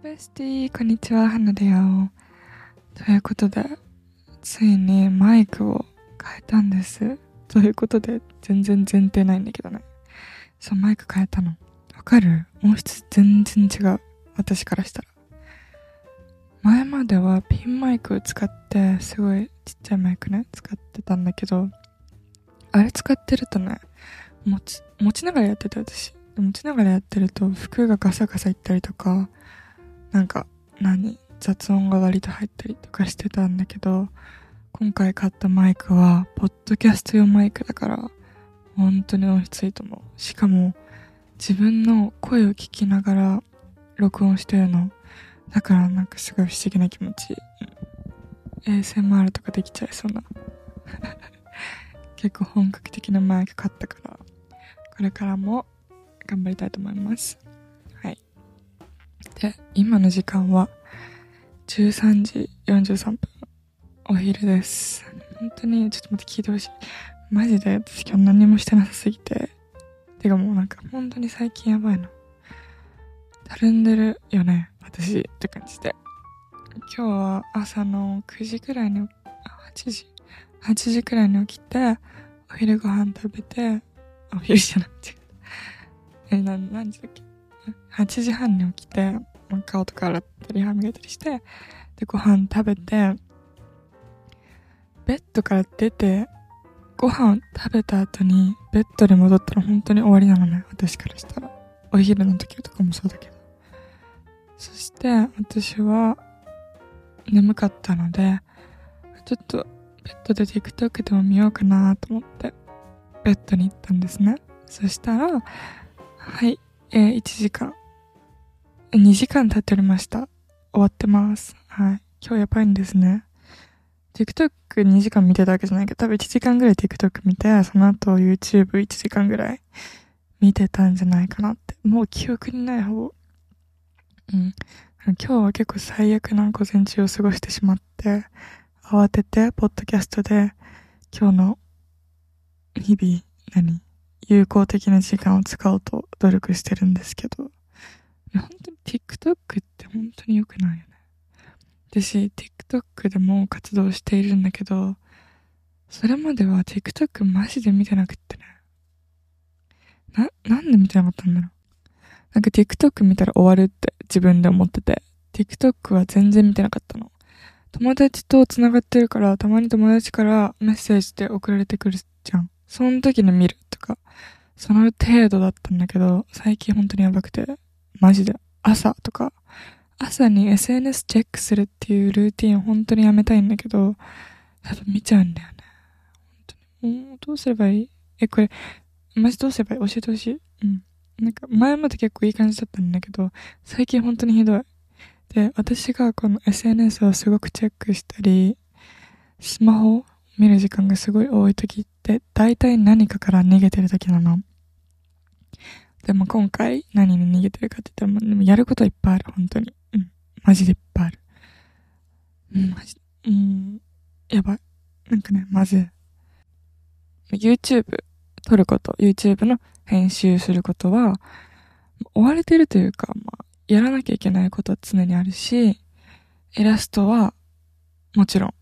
ベスティこんにちは、花だよ。ということで、ついにマイクを変えたんです。ということで、全然前提ないんだけどね。そう、マイク変えたの。わかる？音質全然違う。私からしたら。前まではピンマイクを使って、すごいちっちゃいマイクね、使ってたんだけど、あれ使ってるとね、持ち、持ちながらやってた私。持ちながらやってると服がガサガサいったりとか、なんか、何雑音が割と入ったりとかしてたんだけど、今回買ったマイクは、ポッドキャスト用マイクだから、本当に音質いいと思う。しかも、自分の声を聞きながら録音してるの。だからなんかすごい不思議な気持ち。ASMR とかできちゃいそうな。結構本格的なマイク買ったから、これからも頑張りたいと思います。で、今の時間は13時43分。お昼です。本当に、ちょっと待って聞いてほしい。マジで私今日何もしてなさすぎて。てかもうなんか本当に最近やばいの。たるんでるよね、私って感じで。今日は朝の9時くらいに、8時 ?8 時くらいに起きて、お昼ご飯食べて、お昼じゃなくて、え、な、何時だっけ？?8 時半に起きて、顔とか洗ったり歯磨いたりして、で、ご飯食べて、ベッドから出て、ご飯食べた後にベッドで戻ったら本当に終わりなのね、私からしたら。お昼の時とかもそうだけど。そして私は眠かったので、ちょっとベッドで TikTok でも見ようかなと思ってベッドに行ったんですね。そしたら、はい、えー、1時間、2時間経っておりました。終わってます。はい。今日やばいんですね。TikTok2 時間見てたわけじゃないけど、多分1時間ぐらい TikTok 見て、その後 YouTube1 時間ぐらい見てたんじゃないかなって。もう記憶にない方。うん。今日は結構最悪な午前中を過ごしてしまって、慌てて、ポッドキャストで、今日の日々、何？有効的な時間を使おうと努力してるんですけど、本当に TikTok って本当に良くないよね。私、TikTok でも活動しているんだけど、それまでは TikTok マジで見てなくってね。な、なんで見てなかったんだろう。なんか TikTok 見たら終わるって自分で思ってて、TikTok は全然見てなかったの。友達と繋がってるから、たまに友達からメッセージで送られてくるじゃん。その時に見るとか、その程度だったんだけど、最近本当にやばくて、マジで朝とか、朝に SNS チェックするっていうルーティンを本当にやめたいんだけど、多分見ちゃうんだよね。本当に。もうどうすればいい？え、これ、マジどうすればいい？教えてほしい？うん。なんか前まで結構いい感じだったんだけど、最近本当にひどい。で、私がこの SNS をすごくチェックしたり、スマホを見る時間がすごい多い時って、大体何かから逃げてる時なの。でも今回何に逃げてるかって言ったら、でもやることいっぱいある、本当に。うん。マジでいっぱいある。うん、マジ、うん、やばい。なんかね、まず、YouTube 撮ること、YouTube の編集することは、追われてるというか、まあ、やらなきゃいけないことは常にあるし、イラストは、もちろん、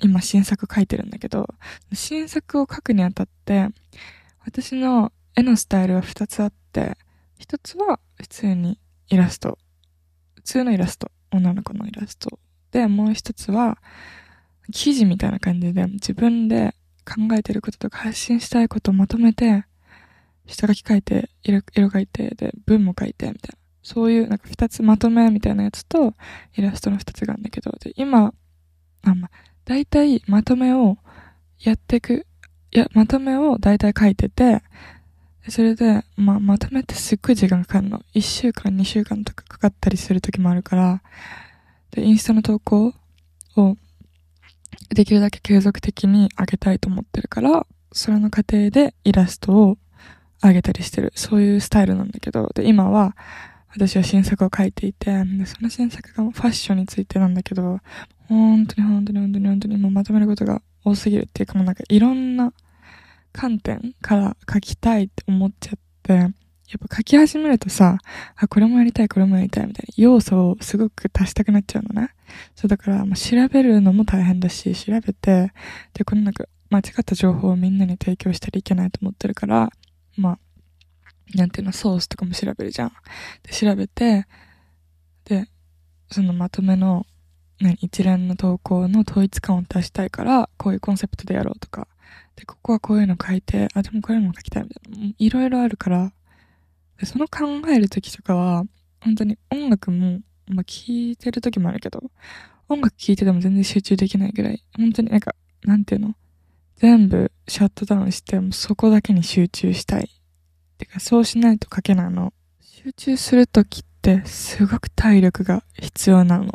今新作書いてるんだけど、新作を書くにあたって、私の絵のスタイルは二つあって、一つは普通にイラスト。普通のイラスト。女の子のイラスト。で、もう一つは、記事みたいな感じで自分で考えてることとか発信したいことをまとめて、下書き書いて、色、書いて、で、文も書いて、みたいな。そういう、なんか二つまとめみたいなやつと、イラストの二つがあるんだけど、で、今、あ、ま、大体まとめをやっていく、いや、まとめを大体書いてて、それで、まあ、まとめってすっごい時間かかるの。一週間、二週間とかかかったりする時もあるから、で、インスタの投稿をできるだけ継続的に上げたいと思ってるから、それの過程でイラストを上げたりしてる。そういうスタイルなんだけど、で、今は、私は新作を書いていて、で、その新作がファッションについてなんだけど、本当に本当に本当に本当にもうまとめることが多すぎるっていうかもうなんかいろんな観点から書きたいって思っちゃって、やっぱ書き始めるとさ、あ、これもやりたい、これもやりたいみたいな要素をすごく足したくなっちゃうのね。そうだから、まあ、調べるのも大変だし、調べて、で、このなんか間違った情報をみんなに提供したらいけないと思ってるから、まあ、なんていうの、ソースとかも調べるじゃん。で、調べて、で、そのまとめの、何、一連の投稿の統一感を出したいから、こういうコンセプトでやろうとか、で、ここはこういうの書いて、あ、でもこういうのも書きたいみたいな。いろいろあるから、で、その考えるときとかは、本当に音楽も、まあ、聞いてるときもあるけど、音楽聴いてても全然集中できないぐらい、本当になんか、なんていうの？全部シャットダウンして、もそこだけに集中したい。てか、そうしないと書けないの。集中するときってすごく体力が必要なの。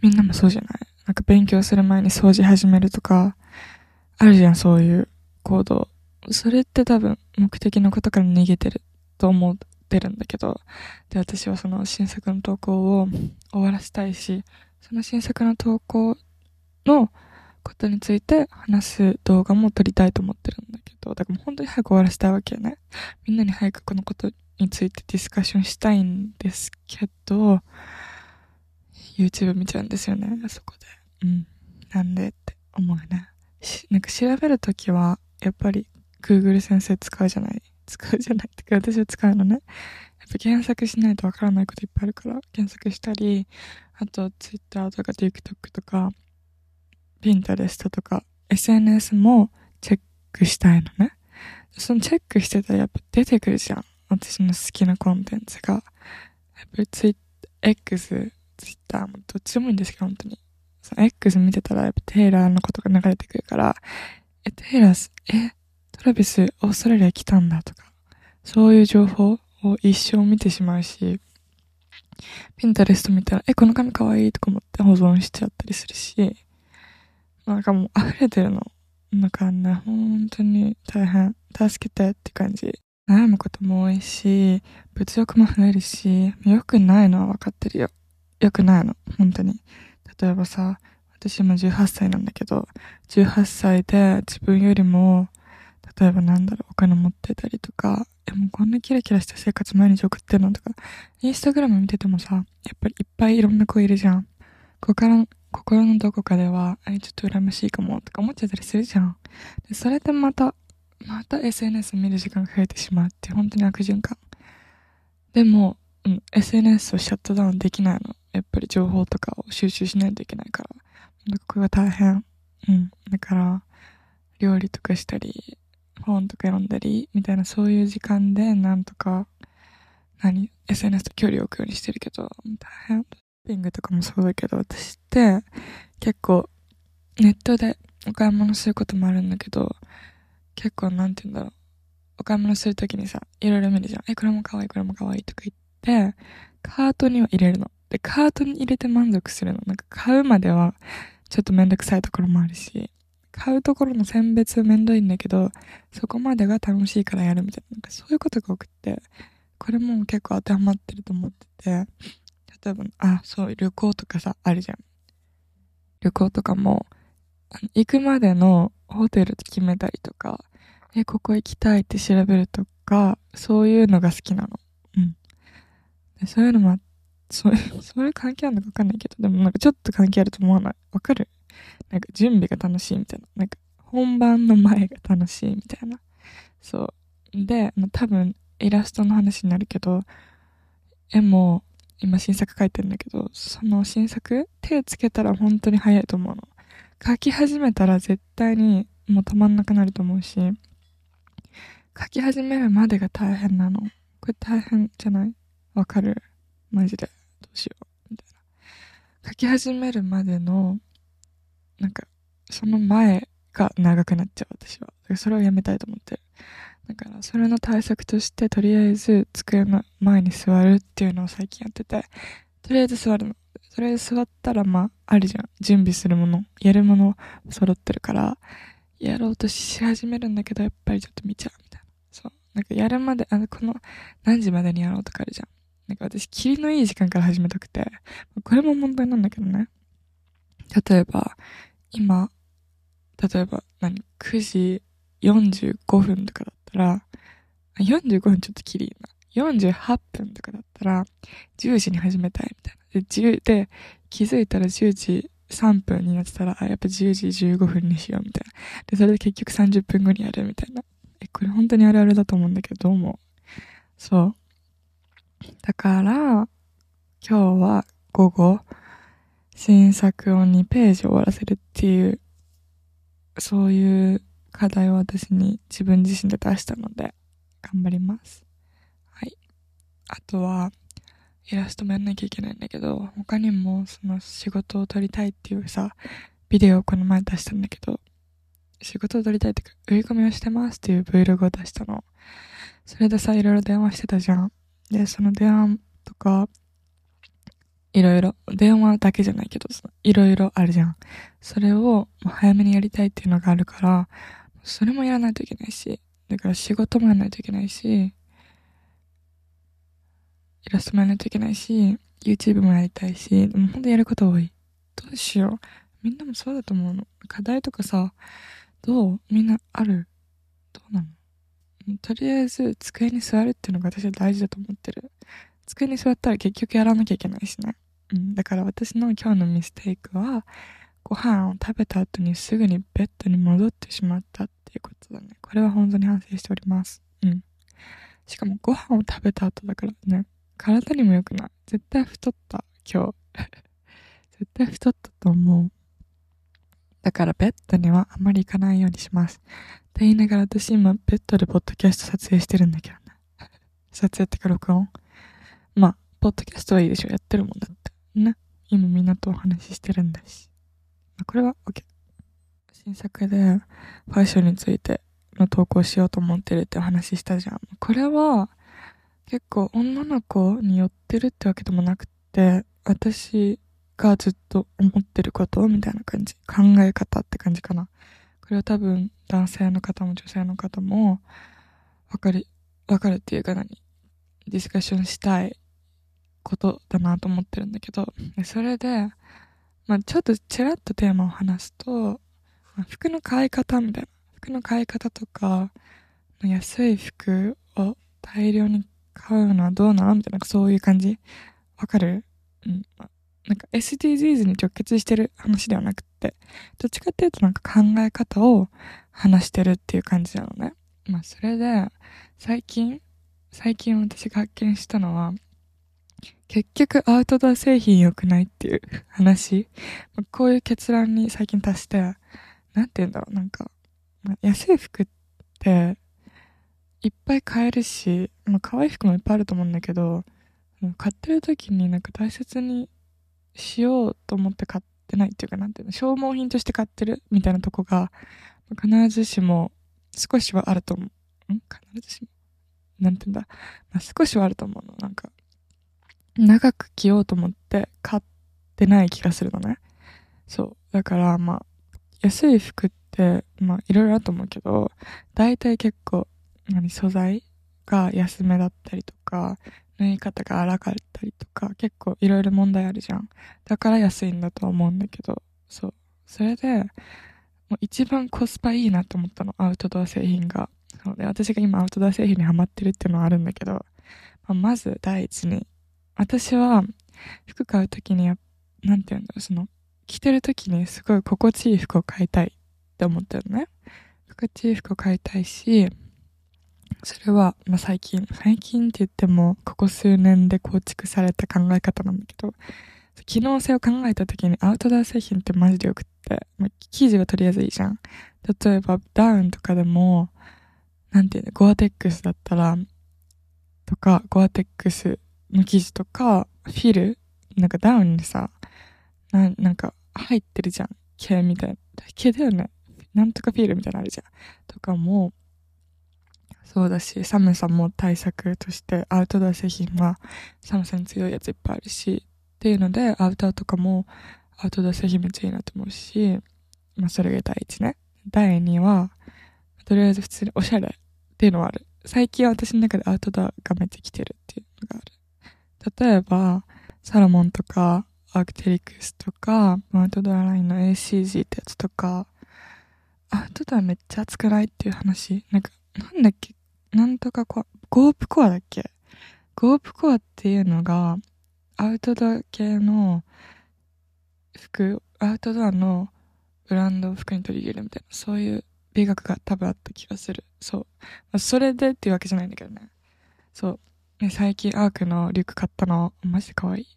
みんなもそうじゃない？なんか勉強する前に掃除始めるとか、あるじゃん、そういう行動。それって多分目的のことから逃げてると思ってるんだけど、で、私はその新作の投稿を終わらせたいし、その新作の投稿のことについて話す動画も撮りたいと思ってるんだど、だからもう本当に早く終わらせたいわけよね。みんなに早くこのことについてディスカッションしたいんですけど、YouTube 見ちゃうんですよね、あそこで。うん。なんでって思うね。なんか調べるときは、やっぱり Google 先生使うじゃない使うじゃないってか私は使うのね。やっぱ検索しないとわからないこといっぱいあるから、検索したり、あと Twitter とか TikTok とか、ピンタレストとか SNS もチェックしたいのね。そのチェックしてたらやっぱ出てくるじゃん。私の好きなコンテンツが。やっぱりツイッ、X、ツイッターもどっちでもいいんですけど、本当に。その X 見てたらやっぱテイラーのことが流れてくるから、え、テイラー、え、トラビス、オーストラリア来たんだとか、そういう情報を一生見てしまうし、ピンタレスト見たら、え、この髪かわいいとか思って保存しちゃったりするし、なんかもう溢れてるの。なんかね、本当に大変。助けてって感じ。悩むことも多いし、物欲も増えるし、良くないのは分かってるよ。良くないの。本当に。例えばさ、私も18歳なんだけど、18歳で自分よりも、例えばなんだろう、お金持ってたりとか、え、もうこんなキラキラした生活毎日送ってるのとか、インスタグラム見ててもさ、やっぱりいっぱいいろんな子いるじゃん。ここから心のどこかでは、あれちょっと羨ましいかもとか思っちゃったりするじゃん。でそれでまた、また SNS 見る時間が増えてしまうって本当に悪循環。でも、うん、SNS をシャットダウンできないの。やっぱり情報とかを収集しないといけないから。なんかこれが大変。うん。だから、料理とかしたり、本とか読んだり、みたいなそういう時間でなんとか、何 ?SNS と距離を置くようにしてるけど、大変。ピングとかもそうだけど、私って結構ネットでお買い物することもあるんだけど、結構なんて言うんだろう。お買い物するときにさ、いろいろ見るじゃん。え、これも可愛い、これも可愛いとか言って、カートには入れるの。で、カートに入れて満足するの。なんか買うまではちょっとめんどくさいところもあるし、買うところの選別めんどいんだけど、そこまでが楽しいからやるみたいな。なんかそういうことが多くて、これも結構当てはまってると思ってて、例えば、あ、そう、旅行とかさ、あるじゃん。旅行とかも、行くまでのホテル決めたりとか、え、ここ行きたいって調べるとか、そういうのが好きなの。うん。でそういうのも、そういう、それ関係あるのかわかんないけど、でもなんかちょっと関係あると思わない？わかる？なんか準備が楽しいみたいな。なんか本番の前が楽しいみたいな。そう。で、多分イラストの話になるけど、絵も今新作書いてるんだけど、その新作、手つけたら本当に早いと思うの。書き始めたら絶対にもう止まんなくなると思うし、書き始めるまでが大変なの。これ大変じゃない？わかる？マジで。どうしよう？みたいな。書き始めるまでの、なんか、その前が長くなっちゃう、私は。それをやめたいと思ってる。だから、それの対策として、とりあえず机の前に座るっていうのを最近やってて、とりあえず座るの。とりあえず座ったら、まあ、あるじゃん。準備するもの、やるもの揃ってるから、やろうとし始めるんだけど、やっぱりちょっと見ちゃうみたいな。そう。なんかやるまで、あの、この、何時までにやろうとかあるじゃん。なんか私、霧のいい時間から始めたくて、これも問題なんだけどね。例えば、今、例えば何、9時45分とかだら、45分ちょっときりいな。48分とかだったら、10時に始めたいみたいな。で、10で、気づいたら10時3分になってたら、あ、やっぱ10時15分にしようみたいな。で、それで結局30分後にやるみたいな。え、これ本当にあるあるだと思うんだけど、どうも。そう。だから、今日は午後、新作を2ページ終わらせるっていう、そういう課題を私に自分自身で出したので、頑張ります。はい。あとは、イラストもやんなきゃいけないんだけど、他にもその仕事を撮りたいっていうさ、ビデオをこの前出したんだけど、仕事を撮りたいってか、売り込みをしてますっていう Vlog を出したの。それでさ、いろいろ電話してたじゃん。で、その電話とか、いろいろ、電話だけじゃないけど、いろいろあるじゃん。それを早めにやりたいっていうのがあるから、それもやらないといけないし、だから仕事もやらないといけないし、イラストもやらないといけないし、YouTube もやりたいし、でも本当やること多い。どうしよう。みんなもそうだと思うの。課題とかさ、どうみんなある？どうなの？とりあえず机に座るっていうのが私は大事だと思ってる。机に座ったら結局やらなきゃいけないしね。うん。だから私の今日のミステイクは、ご飯を食べた後にすぐにベッドに戻ってしまったていうことだね。これは本当に反省しております。うん。しかもご飯を食べた後だからね、体にも良くない。絶対太った、今日。絶対太ったと思う。だからベッドにはあまり行かないようにします。って言いながら私今ベッドでポッドキャスト撮影してるんだけどね。撮影ってか録音。まあ、ポッドキャストはいいでしょ。やってるもんだって。ね。今みんなとお話ししてるんだし。まあ、これは OK。新作でファッションについての投稿しようと思ってるってお話ししたじゃん。これは結構女の子に寄ってるってわけでもなくて、私がずっと思ってることみたいな感じ。考え方って感じかな。これは多分男性の方も女性の方もわかる、わかるっていうか何？ディスカッションしたいことだなと思ってるんだけど、それで、まあちょっとちらっとテーマを話すと、服の買い方みたいな。服の買い方とか、安い服を大量に買うのはどうなのみたいな、そういう感じわかる？うん。なんか SDGs に直結してる話ではなくて、どっちかっていうとなんか考え方を話してるっていう感じなのね。まあそれで、最近、最近私が発見したのは、結局アウトドア製品良くないっていう話。こういう結論に最近達して、なんて言うんだろう、なんか、安い服っていっぱい買えるし、まあ、可愛い服もいっぱいあると思うんだけど、買ってる時になんか大切にしようと思って買ってないっていうか、なんていうの、消耗品として買ってるみたいなとこが、必ずしも少しはあると思う。ん？必ずしも。なんていうんだ？まあ、少しはあると思うの。なんか、長く着ようと思って買ってない気がするのね。そう。だから、まあ、安い服って、まあ、いろいろあると思うけど、大体結構、何、素材が安めだったりとか、縫い方が荒かったりとか、結構いろいろ問題あるじゃん。だから安いんだと思うんだけど、そう。それで、もう一番コスパいいなと思ったの、アウトドア製品が。そうで、私が今アウトドア製品にハマってるっていうのはあるんだけど、まあ、まず第一に、私は服買うときに、なんていうんだろう、その、着てるときにすごい心地いい服を買いたいって思ってるのね。心地いい服を買いたいし、それは、まあ、最近、最近って言っても、ここ数年で構築された考え方なんだけど、機能性を考えた時にアウトドア製品ってマジでよくって、まあ、生地はとりあえずいいじゃん。例えば、ダウンとかでも、なんていうの、ゴアテックスだったら、とか、ゴアテックスの生地とか、フィル、なんかダウンにさ、ななんか入ってるじゃん。毛みたいな。毛だよね。なんとかフィールみたいなのあるじゃん。とかも、そうだし、寒さも対策としてアウトドア製品は寒さに強いやついっぱいあるし、っていうので、アウターとかもアウトドア製品めっちゃいいなと思うし、まあそれが第一ね。第二は、とりあえず普通におしゃれっていうのはある。最近私の中でアウトドアがめっちゃ来てるっていうのがある。例えば、サロモンとか、アークテリクスとか、アウトドアラインの ACG ってやつとか、アウトドアめっちゃ熱くないっていう話。なんか、なんだっけ？なんとかコア、ゴープコアだっけ？ゴープコアっていうのが、アウトドア系の服、アウトドアのブランドを服に取り入れるみたいな、そういう美学が多分あった気がする。そう。まあ、それでっていうわけじゃないんだけどね。そう。ね、最近アークのリュック買ったの、マジで可愛い。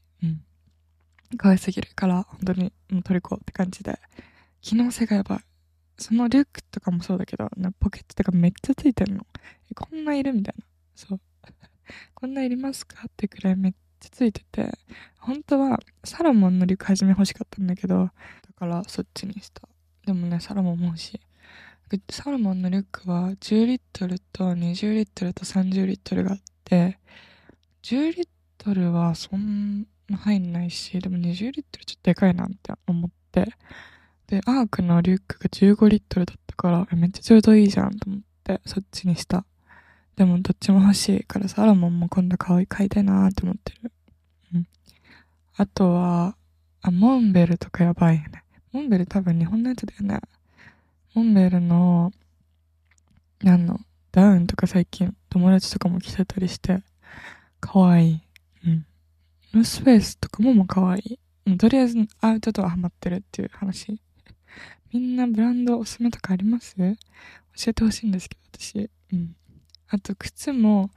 可愛すぎるから、本当にもう取りこうって感じで。機能性がやばい。そのリュックとかもそうだけど、ポケットとかめっちゃついてるの。こんないるみたいな。そう。こんないりますかってくらいめっちゃついてて、本当はサロモンのリュック初め欲しかったんだけど、だからそっちにした。でもね、サロモンも欲しい。サロモンのリュックは10リットルと20リットルと30リットルがあって、10リットルはそん入んないし、でも20リットルちょっとでかいなって思って、で、アークのリュックが15リットルだったから、めっちゃちょうどいいじゃんと思って、そっちにした。でもどっちも欲しいからサロモンも今度買い買いたいなーって思ってる。うん。あとは、あ、モンベルとかやばいよね。モンベル多分日本のやつだよね。モンベルの、なんの、ダウンとか最近友達とかも着てたりして、かわいい。うん。ノースフェイスとかももかわいい。とりあえずアウトドアハマってるっていう話。みんなブランドおすすめとかあります？教えてほしいんですけど、私。うん。あと、靴も、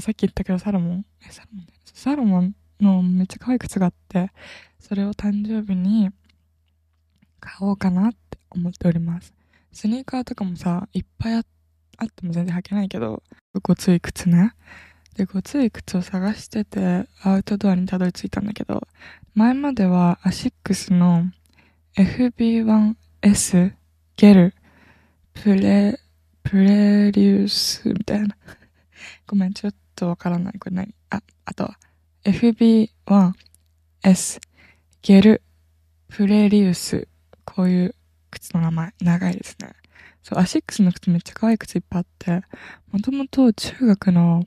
さっき言ったけど、サロモン、え、サロモンサロモンのめっちゃ可愛い靴があって、それを誕生日に買おうかなって思っております。スニーカーとかもさ、いっぱいあっても全然履けないけど、ごつい靴ね。で、ごつい靴を探してて、アウトドアにたどり着いたんだけど、前まではアシックスの FB1S ゲルプレプレリュースみたいな。ごめん、ちょっとわからない。これ何？あ、あとは、FB1S ゲルプレリュース。こういう靴の名前。長いですね。そう、アシックスの靴めっちゃ可愛い靴いっぱいあって、もともと中学の、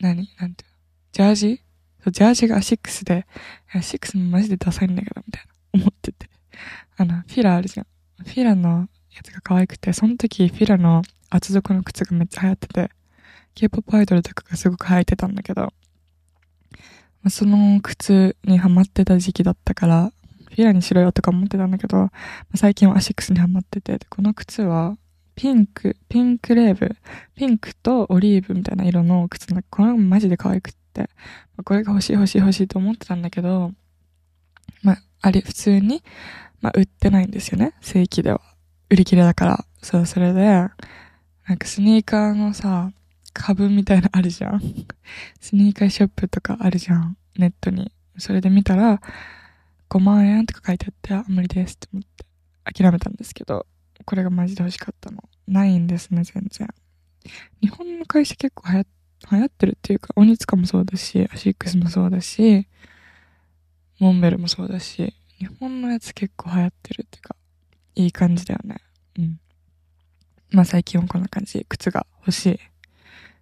何？なんて？いうのジャージ？そう、ジャージがアシックスで、アシックスもマジでダサいんだけど、みたいな、思ってて。あの、フィラあるじゃん。フィラのやつが可愛くて、その時フィラの厚底の靴がめっちゃ流行ってて、K-POP アイドルとかがすごく履いてたんだけど、その靴にハマってた時期だったから、フィラにしろよとか思ってたんだけど、最近はアシックスにハマってて、この靴は、ピンク、ピンクレーブ、ピンクとオリーブみたいな色の靴なこれマジで可愛くって、これが欲しい欲しい欲しいと思ってたんだけど、まあ、あれ、普通に、まあ、売ってないんですよね、正規では。売り切れだから。そう、それで、なんかスニーカーのさ、株みたいなあるじゃん。スニーカーショップとかあるじゃん。ネットに。それで見たら、5万円とか書いてあって、あ、無理ですって思って諦めたんですけど、これがマジで欲しかったの。ないんですね、全然。日本の会社結構流行流行ってるっていうか、オニツカもそうだし、アシックスもそうだし、モンベルもそうだし、日本のやつ結構流行ってるっていうか、いい感じだよね。うん。まあ最近はこんな感じ。靴が欲しい。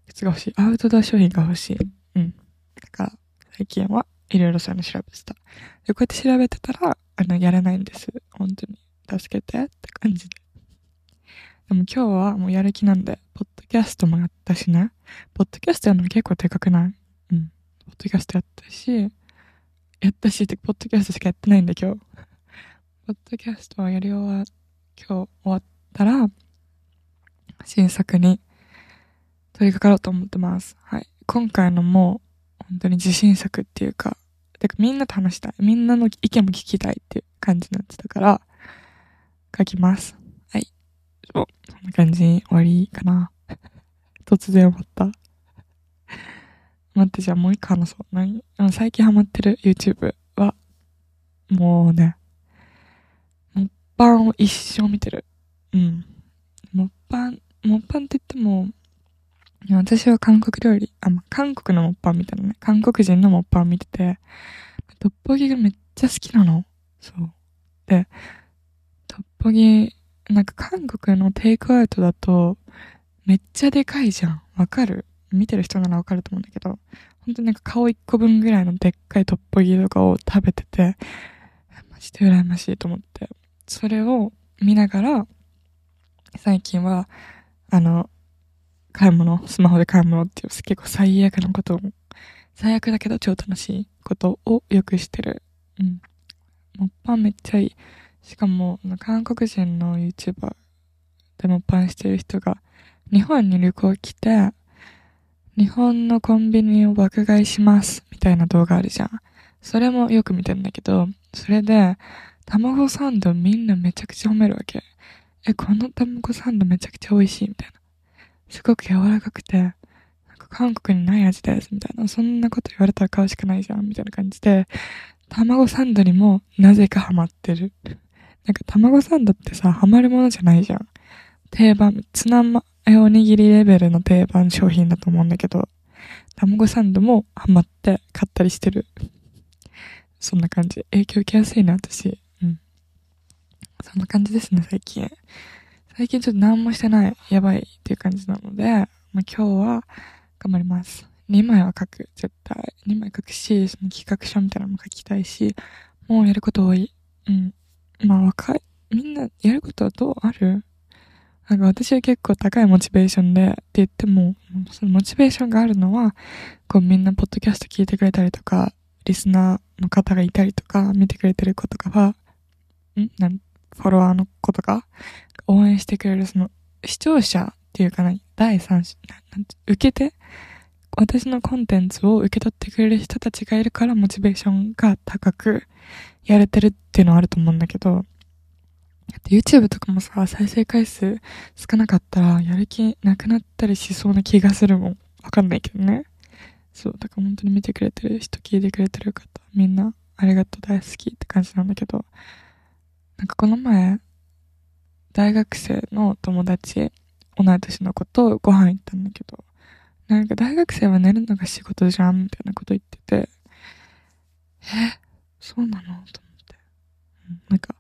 靴が欲しい。アウトドア商品が欲しい。うん。だから、最近はいろいろそういうの調べてた。で、こうやって調べてたら、あの、やれないんです。本当に。助けてって感じで。でも今日はもうやる気なんで、ポッドキャストもやったしね。ポッドキャストやるの結構でかくない？うん。ポッドキャストやったし、やったしって、ポッドキャストしかやってないんだ今日。ポッドキャストはやり終わ、今日終わったら、新作に取り掛かろうと思ってます。はい。今回のもう、本当に自信作っていうか、てかみんなと話したい。みんなの意見も聞きたいっていう感じになってたから、書きます。そんな感じに終わりかな。突然終わった。待って、じゃあもう一個話そう。何最近ハマってる YouTube は、もうね、もっぱんを一生見てる。うん。もっぱん、もっぱんって言っても、私は韓国料理、あ、ま韓国のもっぱんみたいなね。韓国人のもっぱん見てて、トッポギがめっちゃ好きなの。そう。で、トッポギ、なんか韓国のテイクアウトだと、めっちゃでかいじゃん。わかる？見てる人ならわかると思うんだけど、ほんとなんか顔一個分ぐらいのでっかいトッポギとかを食べてて、マジで羨ましいと思って。それを見ながら、最近は、あの、買い物、スマホで買い物っていう結構最悪なことを最悪だけど超楽しいことをよくしてる。うん。モッパンめっちゃいい。しかも、韓国人の YouTuber でモッパンしてる人が、日本に旅行来て、日本のコンビニを爆買いします、みたいな動画あるじゃん。それもよく見てんだけど、それで、卵サンドみんなめちゃくちゃ褒めるわけ。え、この卵サンドめちゃくちゃ美味しい、みたいな。すごく柔らかくて、なんか韓国にない味です、みたいな。そんなこと言われたら買うしかないじゃん、みたいな感じで、卵サンドにもなぜかハマってる。なんか卵サンドってさ、ハマるものじゃないじゃん。定番、ツナマおにぎりレベルの定番商品だと思うんだけど、卵サンドもハマって買ったりしてる。そんな感じ。影響受けやすいな、私。うん。そんな感じですね、最近。最近ちょっと何もしてない、やばいっていう感じなので、まあ、今日は頑張ります。2枚は書く、絶対。2枚書くし、その企画書みたいなのも書きたいし、もうやること多い。うん。まあ若い、みんなやることはどうある？なんか私は結構高いモチベーションでって言っても、そのモチベーションがあるのは、こうみんなポッドキャスト聞いてくれたりとか、リスナーの方がいたりとか、見てくれてる子とかは、ん？なんフォロワーの子とか、応援してくれるその視聴者っていうかな、第三者、なんて、受けて、私のコンテンツを受け取ってくれる人たちがいるからモチベーションが高くやれてるっていうのはあると思うんだけど、YouTube とかもさ、再生回数少なかったら、やる気なくなったりしそうな気がするもん。わかんないけどね。そう、だから本当に見てくれてる人、聞いてくれてる方、みんな、ありがとう、大好きって感じなんだけど、なんかこの前、大学生の友達、同い年の子とご飯行ったんだけど、なんか大学生は寝るのが仕事じゃんみたいなこと言ってて、え、そうなの？と思って。なんか、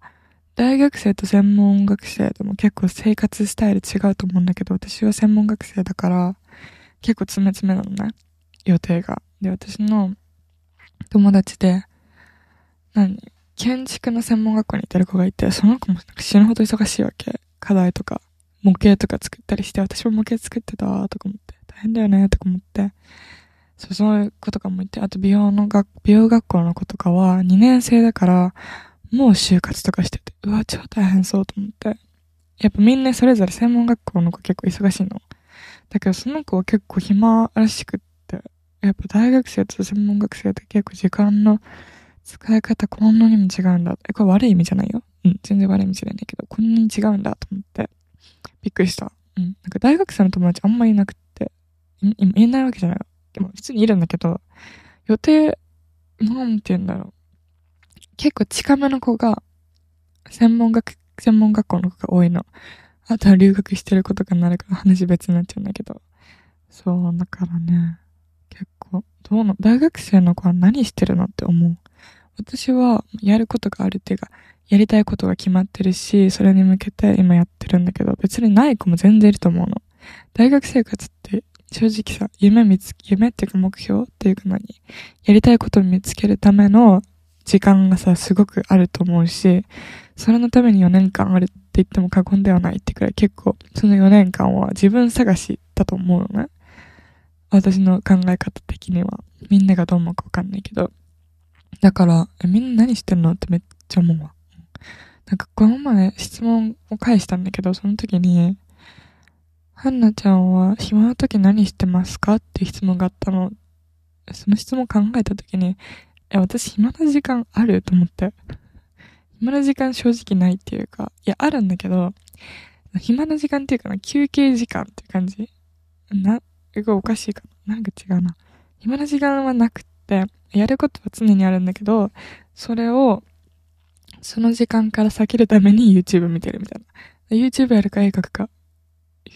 大学生と専門学生でも結構生活スタイル違うと思うんだけど、私は専門学生だから、結構詰め詰めなのね。予定が。で、私の友達で、何？建築の専門学校に行ってる子がいて、その子も死ぬほど忙しいわけ。課題とか、模型とか作ったりして、私も模型作ってたとか思って、大変だよねとか思って、そう、そういう子とかもいて、あと美容の学、美容学校の子とかは2年生だから、もう就活とかしてて、うわ、超大変そうと思って。やっぱみんなそれぞれ専門学校の子結構忙しいの。だけどその子は結構暇らしくって、やっぱ大学生と専門学生って結構時間の使い方こんなにも違うんだ。え、これ悪い意味じゃないよ。うん、全然悪い意味じゃないんだけど、こんなに違うんだと思って、びっくりした。うん。なんか大学生の友達あんまいなくて、言えないわけじゃないよ。でも普通にいるんだけど、予定、なんて言うんだろう。結構近めの子が、専門学、専門学校の子が多いの。あとは留学してる子とかになるから話別になっちゃうんだけど。そう、だからね、結構、どうの、大学生の子は何してるのって思う。私は、やることがあるっていうか、やりたいことが決まってるし、それに向けて今やってるんだけど、別にない子も全然いると思うの。大学生活って正直さ、夢見つ、夢っていうか目標っていうか何やりたいことを見つけるための時間がさ、すごくあると思うし、それのために4年間あるって言っても過言ではないってくらい結構、その4年間は自分探しだと思うのね。私の考え方的には。みんながどう思うかわかんないけど。だから、え、みんな何してんのってめっちゃ思うわ。なんかこの前質問を返したんだけど、その時に、ハンナちゃんは暇な時何してますか？って質問があったの。その質問考えた時に、え、私暇な時間ある？と思って。暇な時間正直ないっていうか、いや、あるんだけど、暇な時間っていうかな、休憩時間っていう感じ。な、おかしいかな。なんか違うな。暇な時間はなくって、やることは常にあるんだけど、それを、その時間から避けるために YouTube 見てるみたいな。YouTube やるか絵描くか。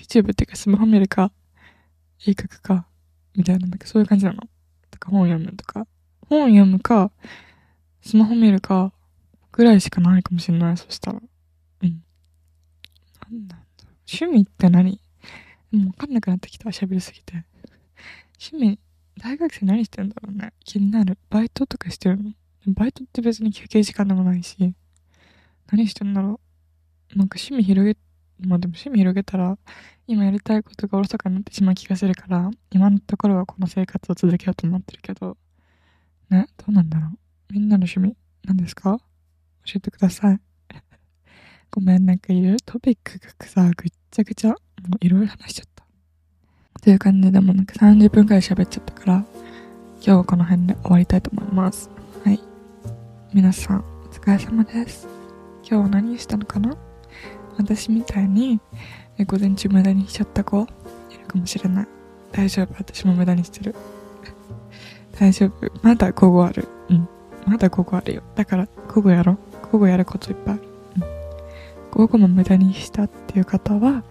YouTube っていうかスマホ見るか、絵描くか、みたいな、なんかそういう感じなの。とか本読むとか。本読むか、スマホ見るか、ぐらいしかないかもしれない、そしたら。うん。なんだ趣味って何？もうわかんなくなってきた、喋りすぎて。趣味、大学生何してんだろうね。気になる。バイトとかしてるの？バイトって別に休憩時間でもないし、何してんだろう。なんか趣味広げまあでも趣味広げたら、今やりたいことがおろそかになってしまう気がするから、今のところはこの生活を続けようと思ってるけど、ね、どうなんだろう。みんなの趣味、何ですか？教えてください。ごめん、なんかいろいろトピックがさ、ぐっちゃぐちゃ、もういろいろ話しちゃった。という感じで、でもなんか30分くらい喋っちゃったから、今日はこの辺で終わりたいと思います。はい。皆さん、お疲れ様です。今日は何したのかな？私みたいに、午前中無駄にしちゃった子いるかもしれない。大丈夫、私も無駄にしてる。大丈夫。まだ午後ある。うん。まだ午後あるよ。だから、午後やろう。午後やることいっぱい。うん。午後も無駄にしたっていう方は、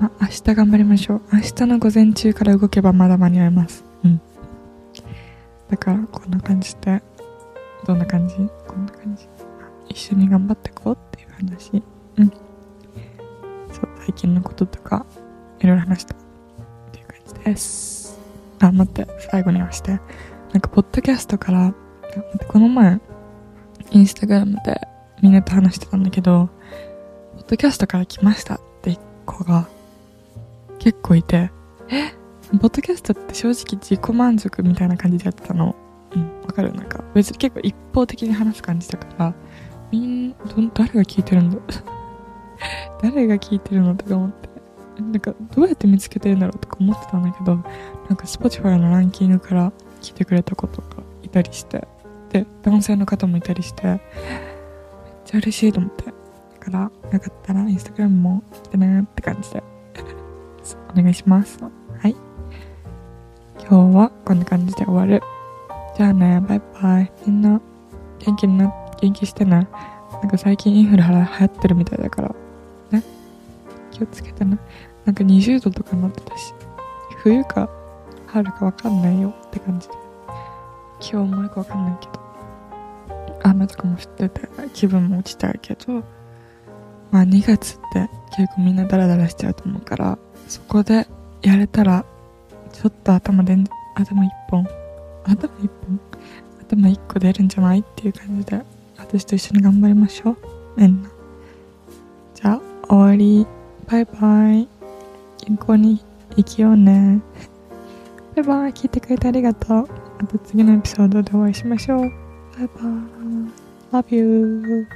まあ、明日頑張りましょう。明日の午前中から動けばまだ間に合います。うん。だから、こんな感じで、どんな感じ？こんな感じ？一緒に頑張ってこうっていう話。うん。最近のこととか、いろいろ話したっていう感じです。あ、待って、最後にはして。なんか、ポッドキャストから、この前、インスタグラムでみんなと話してたんだけど、ポッドキャストから来ましたって子が結構いて、え？ポッドキャストって正直自己満足みたいな感じでやってたの。うん、わかる？なんか、別に結構一方的に話す感じだから、みん、ど誰が聞いてるんだ？誰が聞いてるのとか思って。なんか、どうやって見つけてるんだろうとか思ってたんだけど、なんか、Spotify のランキングから聞いてくれた子とかいたりして、で、男性の方もいたりして、めっちゃ嬉しいと思って。だから、よかったら、インスタグラムも来てねって感じで、お願いします。はい。今日はこんな感じで終わる。じゃあね、バイバイ。みんな、元気にな、元気してね。なんか最近インフル流行ってるみたいだから、気をつけてね。なんか20度とかになってたし、冬か春かわかんないよって感じで。今日もよくわかんないけど。雨とかも降ってて、気分も落ちちゃうけど、まあ2月って結構みんなダラダラしちゃうと思うから、そこでやれたら、ちょっと頭で、頭一本、頭一本？頭一個出るんじゃない？っていう感じで、私と一緒に頑張りましょう。みんな。じゃあ、終わり。バイバイ。健康に生きようね。バイバイ。聞いてくれてありがとう。また次のエピソードでお会いしましょう。バイバイ。Love you.